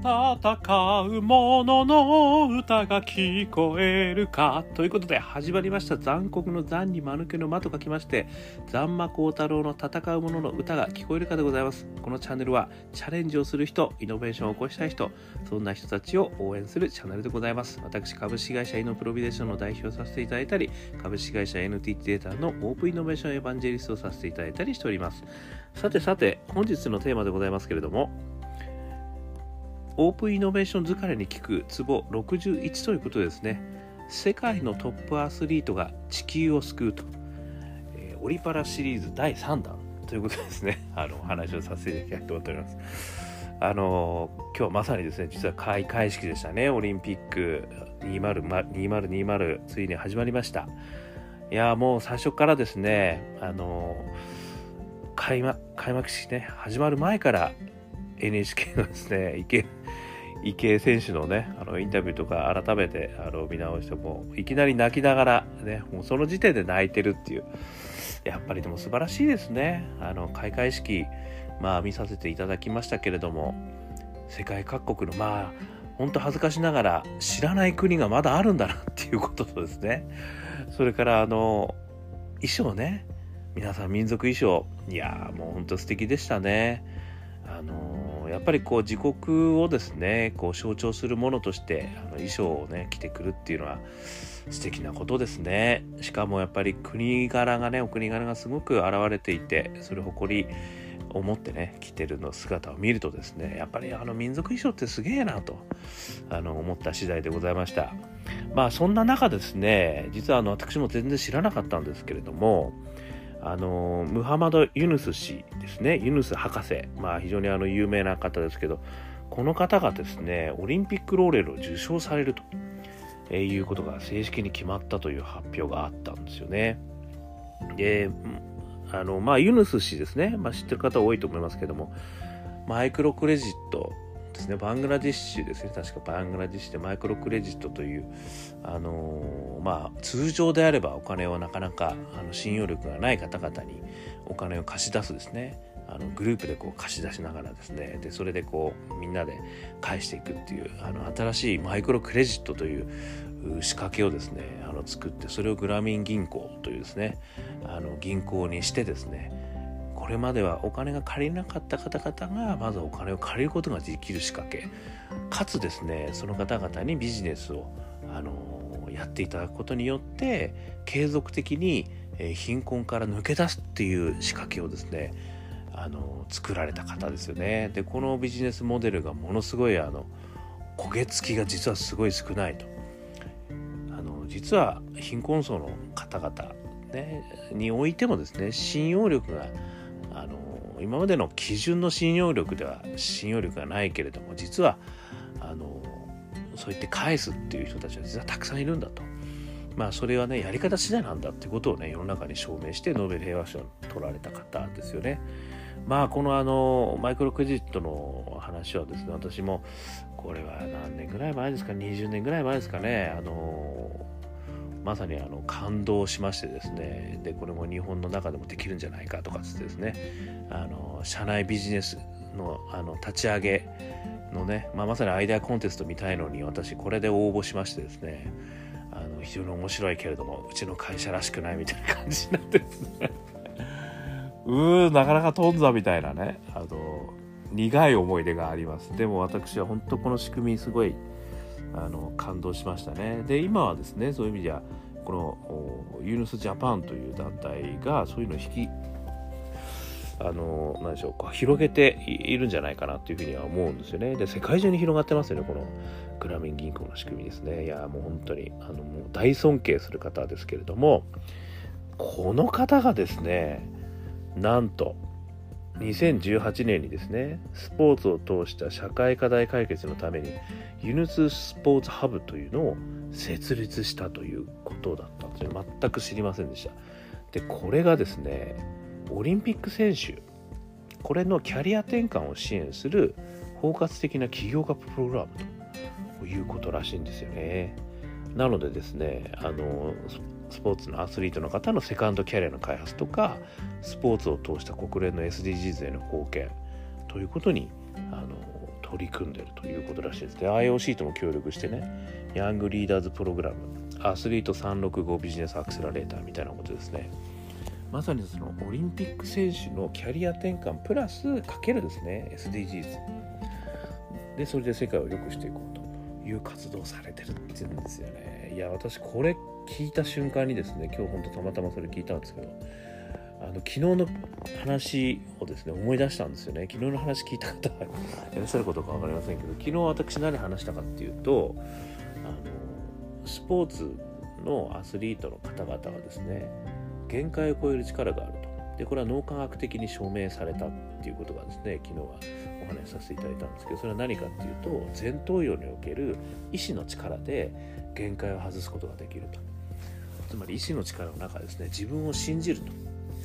戦う者の歌が聞こえるか。ということで始まりました。残酷の残に間抜けの間と書きまして残魔高太郎の戦う者の歌が聞こえるかでございます。このチャンネルはチャレンジをする人イノベーションを起こしたい人そんな人たちを応援するチャンネルでございます。私株式会社イノプロビデーションの代表をさせていただいたり株式会社 NTT データのオープンイノベーションエヴァンジェリストをさせていただいたりしております。さてさて本日のテーマでございますけれどもオープンイノベーション疲れに効くツボ61ということですね。世界のトップアスリートが地球を救うと、えー、オリパラシリーズ第3弾ということですね。あの話をさせていただきたいと思っております。あの今日まさにですね実は開会式でしたね。オリンピック2020ついに始まりました。いやもう最初からですねあの開幕開幕式ね始まる前から NHK のですね池池江選手のねあのインタビューとか改めてあの見直してもいきなり泣きながらねもうその時点で泣いてるっていうやっぱりでも素晴らしいですね。あの開会式まあ見させていただきましたけれども世界各国のまあ本当恥ずかしながら知らない国がまだあるんだなっていうこととですね。それからあの衣装ね皆さん民族衣装いやもう本当素敵でしたね。あのやっぱりこう自国をですねこう象徴するものとしてあの衣装をね着てくるっていうのは素敵なことですね。しかもやっぱり国柄がねお国柄がすごく現れていてそれ誇りを持ってね着てるの姿を見るとですねやっぱりあの民族衣装ってすげえなとあの思った次第でございました。まあそんな中ですね実はあの私も全然知らなかったんですけれどもあのムハマド・ユヌス氏ですね。ユヌス博士。まあ非常にあの有名な方ですけどこの方がですねオリンピックローレルを受賞されると、えー、いうことが正式に決まったという発表があったんですよね。であのまあユヌス氏ですね、まあ、知ってる方多いと思いますけどもマイクロクレジットですね。バングラディッシュですね。確かバングラディッシュでマイクロクレジットというあのー、まあ通常であればお金をなかなかあの信用力がない方々にお金を貸し出すですね。あのグループでこう貸し出しながらですね。でそれでこうみんなで返していくっていうあの新しいマイクロクレジットという仕掛けをですねあの作ってそれをグラミン銀行というですねあの銀行にしてですねれまではお金が借りなかった方々がまずお金を借りることができる仕掛けかつですねその方々にビジネスをあのやっていただくことによって継続的に貧困から抜け出すっていう仕掛けをですねあの作られた方ですよね。でこのビジネスモデルがものすごいあの焦げ付きが実はすごい少ないと。あの実は貧困層の方々、ね、においてもですね信用力が今までの基準の信用力では信用力がないけれども実はあのそう言って返すっていう人たちは実はたくさんいるんだと。まあそれはねやり方次第なんだってことをね世の中に証明してノーベル平和賞を取られた方ですよね。まあこのあのマイクロクレジットの話はですね私もこれは何年ぐらい前ですか20年ぐらい前ですかねあのまさにあの感動しましてですね。でこれも日本の中でもできるんじゃないかとかつってですね。あの社内ビジネスのあの立ち上げのね、まあ、まさにアイデアコンテストみたいのに私これで応募しましてですね。あの非常に面白いけれどもうちの会社らしくないみたいな感じになってですね。うーなかなか飛んだみたいなね。あの苦い思い出があります。でも私は本当この仕組みすごいあの感動しましたね。で今はですねそういう意味ではこのユーヌスジャパンという団体がそういうのを引きあの何でしょうか広げているんじゃないかなというふうには思うんですよね。で世界中に広がってますよねこのグラミン銀行の仕組みですね。いやもう本当にあのもう大尊敬する方ですけれどもこの方がですねなんと2018年にですねスポーツを通した社会課題解決のためにユヌススポーツハブというのを設立したということだったんですよ全く知りませんでした。でこれがですねオリンピック選手これのキャリア転換を支援する包括的な起業家プログラムということらしいんですよね。なのでですねあのスポーツのアスリートの方のセカンドキャリアの開発とかスポーツを通した国連の SDGs への貢献ということにあの取り組んでいるということらしいです。ね IOC とも協力してねヤングリーダーズプログラムアスリート365ビジネスアクセラレーターみたいなことですね。まさにそのオリンピック選手のキャリア転換プラスかけるですね SDGs でそれで世界を良くしていこうという活動をされてるって言うんですよね。いや私これ聞いた瞬間にですね今日本当たまたまそれ聞いたんですけどあの昨日の話をですね思い出したんですよね。昨日の話聞いた方 いらっしゃることか分かりませんけど昨日私何話したかっていうとあのスポーツのアスリートの方々がですね限界を超える力があると。でこれは脳科学的に証明されたっていうことがですね昨日はお話しさせていただいたんですけどそれは何かっていうと前頭葉における意志の力で限界を外すことができると。つまり意志の力の中ですね自分を信じると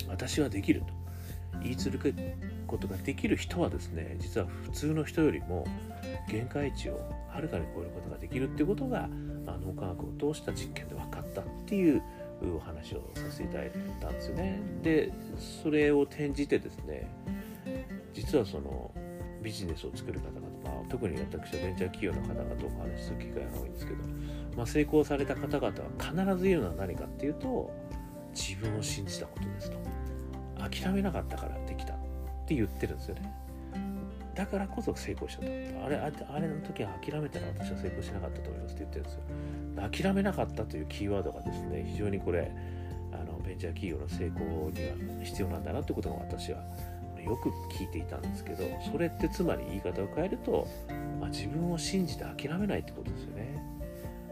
私はできると言い続けることができる人はですね実は普通の人よりも限界値をはるかに超えることができるっていうことが、まあ、脳科学を通した実験で分かったっていうお話をさせていただいたんですよね。でそれを転じてですね実はそのビジネスを作る方、特に私はベンチャー企業の方々とお話しする機会が多いんですけど、まあ、成功された方々は必ず言うのは何かっていうと自分を信じたことですと。諦めなかったからできたって言ってるんですよね。だからこそ成功しちゃったあれあれの時は諦めたら私は成功しなかったと思いますって言ってるんですよ。諦めなかったというキーワードがですね非常にこれあのベンチャー企業の成功には必要なんだなってことが私はよく聞いていたんですけどそれってつまり言い方を変えると、まあ、自分を信じて諦めないってことですよね。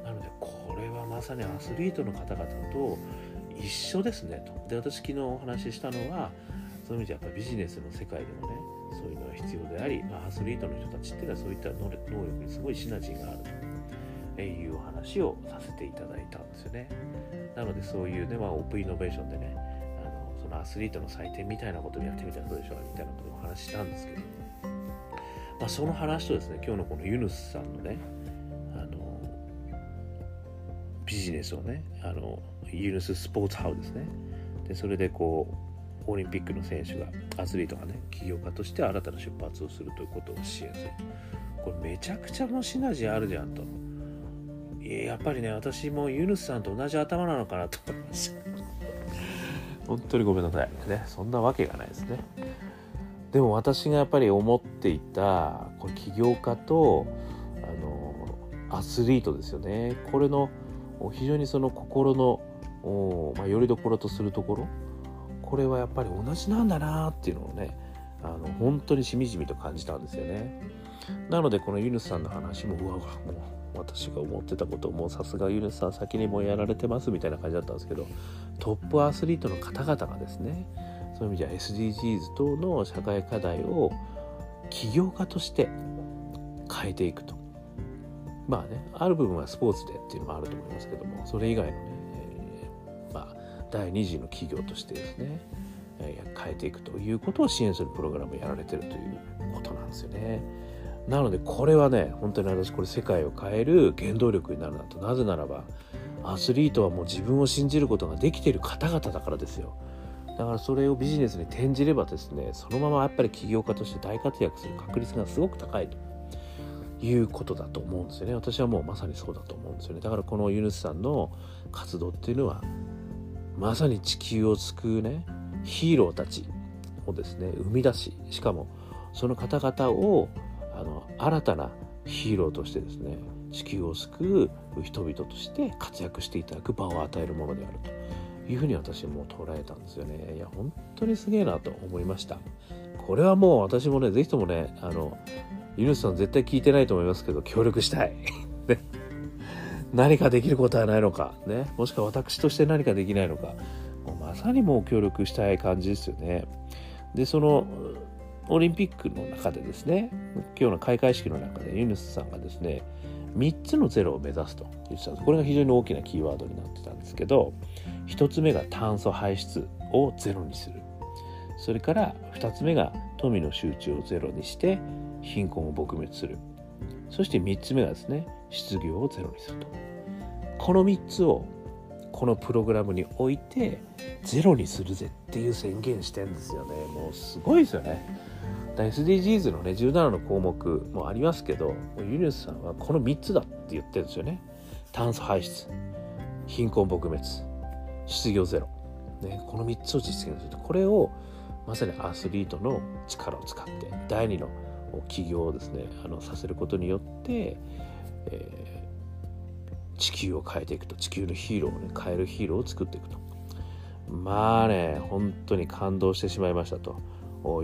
なのでこれはまさにアスリートの方々と一緒ですねと。で私昨日お話ししたのはそういう意味でやっぱビジネスの世界でもねそういうのが必要であり、まあ、アスリートの人たちっていうのはそういった能力にすごいシナジーがあるというお話をさせていただいたんですよね。なのでそういうね、まあ、オープンイノベーションでねのアスリートの祭典みたいなことをやってみたらどうでしょうみたいなことを話ししたんですけど、まあ、その話とですね今日のこのユヌスさんのねあのビジネスをねあのユヌススポーツハウですね。でそれでこうオリンピックの選手がアスリートがね起業家として新たな出発をするということを支援する。これめちゃくちゃのシナジーあるじゃんと。やっぱりね私もユヌスさんと同じ頭なのかなと思いました。本当にごめんなさい。ねそんなわけがないですね。でも私がやっぱり思っていたこれ起業家とあのアスリートですよね。これの非常にその心のまあ、よりどころとするところ。これはやっぱり同じなんだなっていうのをねあの本当にしみじみと感じたんですよね。なのでこのユヌスさんの話もうわうわもう私が思ってたことをもうさすがユヌスさん先にもうやられてますみたいな感じだったんですけどトップアスリートの方々がですねそういう意味じゃ SDGs 等の社会課題を起業家として変えていくと。まあねある部分はスポーツでっていうのもあると思いますけどもそれ以外のねえま第2次の企業としてですね、変えていくということを支援するプログラムをやられてるということなんですよね。なのでこれはね本当に私これ世界を変える原動力になるなと。なぜならばアスリートはもう自分を信じることができている方々だからですよ。だからそれをビジネスに転じればですねそのままやっぱり起業家として大活躍する確率がすごく高いと。いうことだと思うんですよね。私はもうまさにそうだと思うんですよね。だからこのユヌスさんの活動っていうのはまさに地球を救うねヒーローたちをですね生み出ししかもその方々をあの新たなヒーローとしてですね地球を救う人々として活躍していただく場を与えるものであるというふうに私も捉えたんですよね。いや本当にすげえなと思いました。これはもう私もね是非ともねあのユヌスさん絶対聞いてないと思いますけど協力したい。何かできることはないのか、ね、もしくは私として何かできないのか、まさにもう協力したい感じですよね。で、そのオリンピックの中でですね、今日の開会式の中でユヌスさんがですね、3つのゼロを目指すと言ってたんです。これが非常に大きなキーワードになってたんですけど、1つ目が炭素排出をゼロにする。それから2つ目が富の集中をゼロにして貧困を撲滅する。そして3つ目がですね、失業をゼロにすると。この3つをこのプログラムに置いてゼロにするぜっていう宣言してんですよね。もうすごいですよね。SDGs のね17の項目もありますけどユニスさんはこの3つだって言ってるんですよね。炭素排出貧困撲滅失業ゼロ、ね、この3つを実現する。とこれをまさにアスリートの力を使って第二の起業をですねあのさせることによって、えー、地球を変えていくと。地球のヒーローをね変えるヒーローを作っていくと。まあね本当に感動してしまいましたと。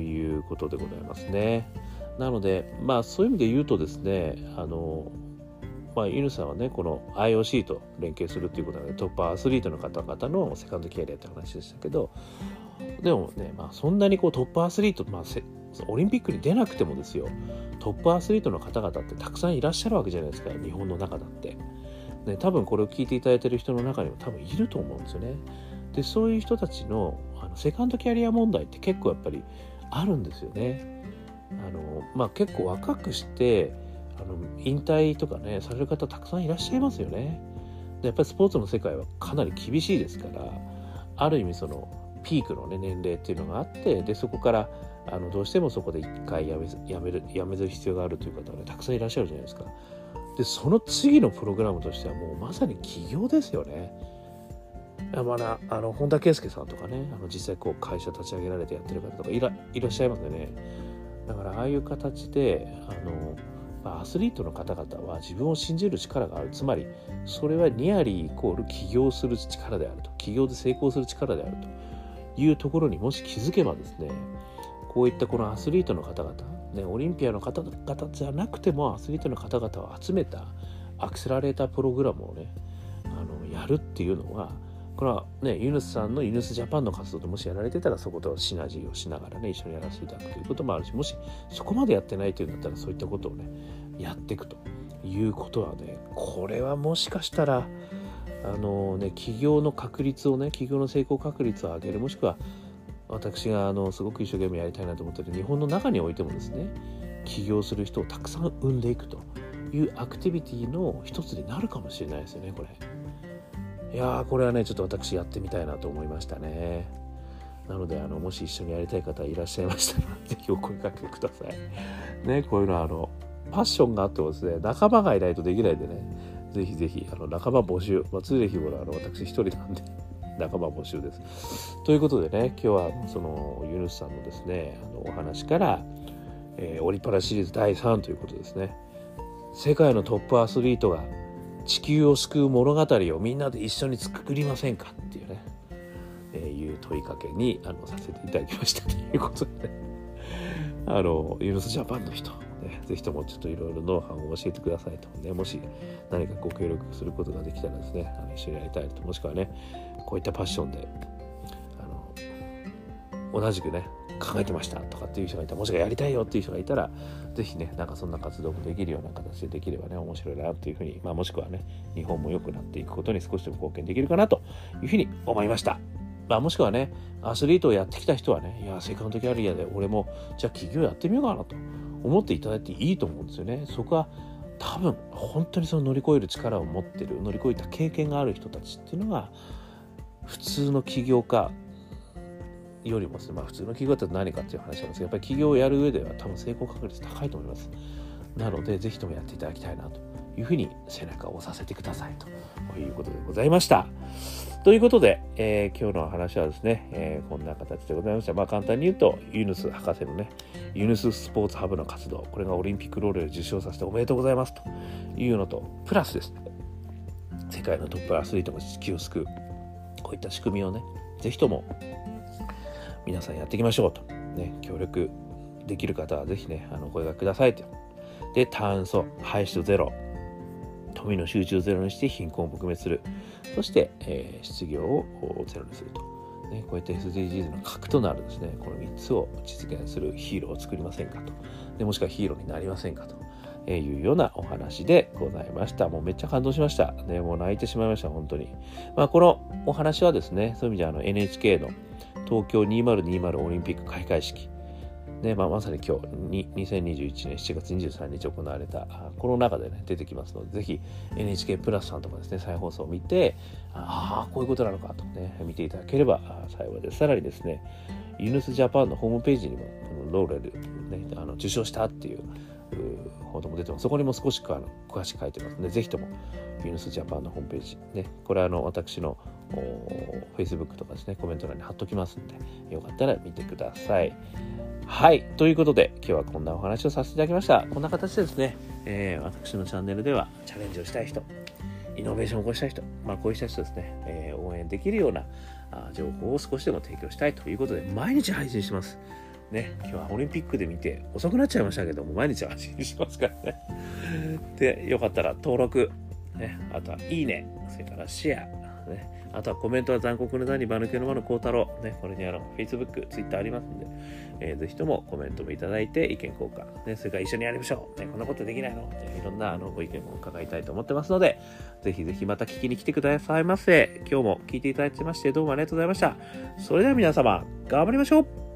いうことでございますね。なのでまあそういう意味で言うとですねあのまあ、ユヌさんはねこの IOC と連携するっていうことでトップアスリートの方々のセカンドキャリアって話でしたけどでもね、まあ、そんなにこうトップアスリート、まあ、オリンピックに出なくてもですよ。トップアスリートの方々ってたくさんいらっしゃるわけじゃないですか日本の中だって。ね、多分これを聞いていただいてる人の中にも多分いると思うんですよね。でそういう人たちのあのセカンドキャリア問題って結構やっぱりあるんですよね。あのまあ、結構若くしてあの引退とかねされる方たくさんいらっしゃいますよね。でやっぱりスポーツの世界はかなり厳しいですからある意味そのピークの、ね、年齢っていうのがあってでそこからあのどうしてもそこで一回やめやめるやめる必要があるという方が、ね、たくさんいらっしゃるじゃないですか。でその次のプログラムとしてはもうまさに起業ですよね。まだあの本田圭佑さんとかねあの実際こう会社立ち上げられてやってる方とかいらいらっしゃいますよね。だからああいう形であのアスリートの方々は自分を信じる力があるつまりそれはニアリーイコール起業する力であると起業で成功する力であるというところにもし気づけばですねこういったこのアスリートの方々、ね、オリンピアの方々じゃなくてもアスリートの方々を集めたアクセラレータープログラムをねあのやるっていうのはこれはね、ユヌスさんのユヌスジャパンの活動でもしやられてたらそことシナジーをしながらね、一緒にやらせていただくということもあるし、もしそこまでやってないというんだったらそういったことをね、やっていくということはね、これはもしかしたら、あのね、企業の確率をね、企業の成功確率を上げる、もしくは私があのすごく一生懸命やりたいなと思ってる日本の中においてもですね、起業する人をたくさん生んでいくというアクティビティの一つになるかもしれないですよね、これ。いやーこれはねちょっと私やってみたいなと思いましたね。なのであのもし一緒にやりたい方いらっしゃいましたら是非お声かけください。ねこういうのはあのパッションがあってもですね仲間がいないとできないんでねぜひぜひあの仲間募集、まあ、常日頃あの私一人なんで。仲間募集です。ということでね今日はそのユヌスさんのですねあのお話から、えー、オリパラシリーズ第3ということですね。世界のトップアスリートが地球を救う物語をみんなで一緒に作りませんかっていうね、えー、いう問いかけにあのさせていただきましたということで、ね、あのユニスジャパンの人、ぜひともちょっといろいろノウハウを教えてくださいと、ね、もし何かご協力することができたらですねあの一緒にやりたいと。もしくはねこういったパッションであの同じくね考えてましたとかっていう人がいたもしくはやりたいよっていう人がいたら是非ねなんかそんな活動もできるような形でできればね面白いなっていうふうに、まあ、もしくはね日本も良くなっていくことに少しでも貢献できるかなというふうに思いました。まあ、もしくはねアスリートをやってきた人はねいやセカンドキャリアで俺もじゃあ起業やってみようかなと。思っていただいていいと思うんですよね。そこは多分本当にその乗り越える力を持ってる乗り越えた経験がある人たちっていうのが普通の起業家よりもですね、まあ、普通の企業だと何かっていう話なんですけどやっぱり企業をやる上では多分成功確率高いと思いますなのでぜひともやっていただきたいなというふうに背中を押させてくださいということでございましたということで、えー、今日の話はですね、えー、こんな形でございました。まあ簡単に言うと、ユヌス博士のね、ユヌススポーツハブの活動、これがオリンピックロールで受賞させておめでとうございますというのと、プラスですね、世界のトップアスリートが地球を救う、こういった仕組みをね、ぜひとも皆さんやっていきましょうと。ね、協力できる方はぜひね、あの、声がくださいと。で、炭素、排出ゼロ、富の集中ゼロにして貧困を撲滅する。そして、えー、失業をゼロにすると。ね、こういった SDGs の核となるですね、この3つを実現するヒーローを作りませんかと。でもしくはヒーローになりませんかと。いうようなお話でございました。もうめっちゃ感動しました。ね、もう泣いてしまいました、本当に。まあ、このお話はですね、そういう意味であの NHK の東京2020オリンピック開会式、ねまあ、まさに今日に2021年7月23日行われたこの中でね出てきますのでぜひ NHK プラスさんとかですね再放送を見てああこういうことなのかとね見ていただければ幸いですさらにですねユヌスジャパンのホームページにもローレルね、あの受賞したっていう報道も出てます。そこにも少しあの詳しく書いてますので、ぜひともビーヌスジャパンのホームページ、ね、これはあの私の Facebook とかですね、コメント欄に貼っときますんで、よかったら見てください。はい。ということで、今日はこんなお話をさせていただきました。こんな形でですね、えー、私のチャンネルではチャレンジをしたい人、イノベーションを起こしたい人、まあ、こうした人ですね、えー、応援できるようなあ情報を少しでも提供したいということで、毎日配信します。ね、今日はオリンピックで見て遅くなっちゃいましたけども、毎日配信しますからね。で、よかったら登録、ね、あとはいいね、それからシェア、ね、あとはコメントは残酷の座に間抜けの間の孝太郎、ね、これにあの Facebook、Twitter ありますんで、えー、ぜひともコメントもいただいて意見交換、ね、それから一緒にやりましょう、ね、こんなことできないの、ね、いろんなあのご意見も伺いたいと思ってますので、ぜひぜひまた聞きに来てくださいませ。今日も聞いていただきましてどうもありがとうございました。それでは皆様、頑張りましょう。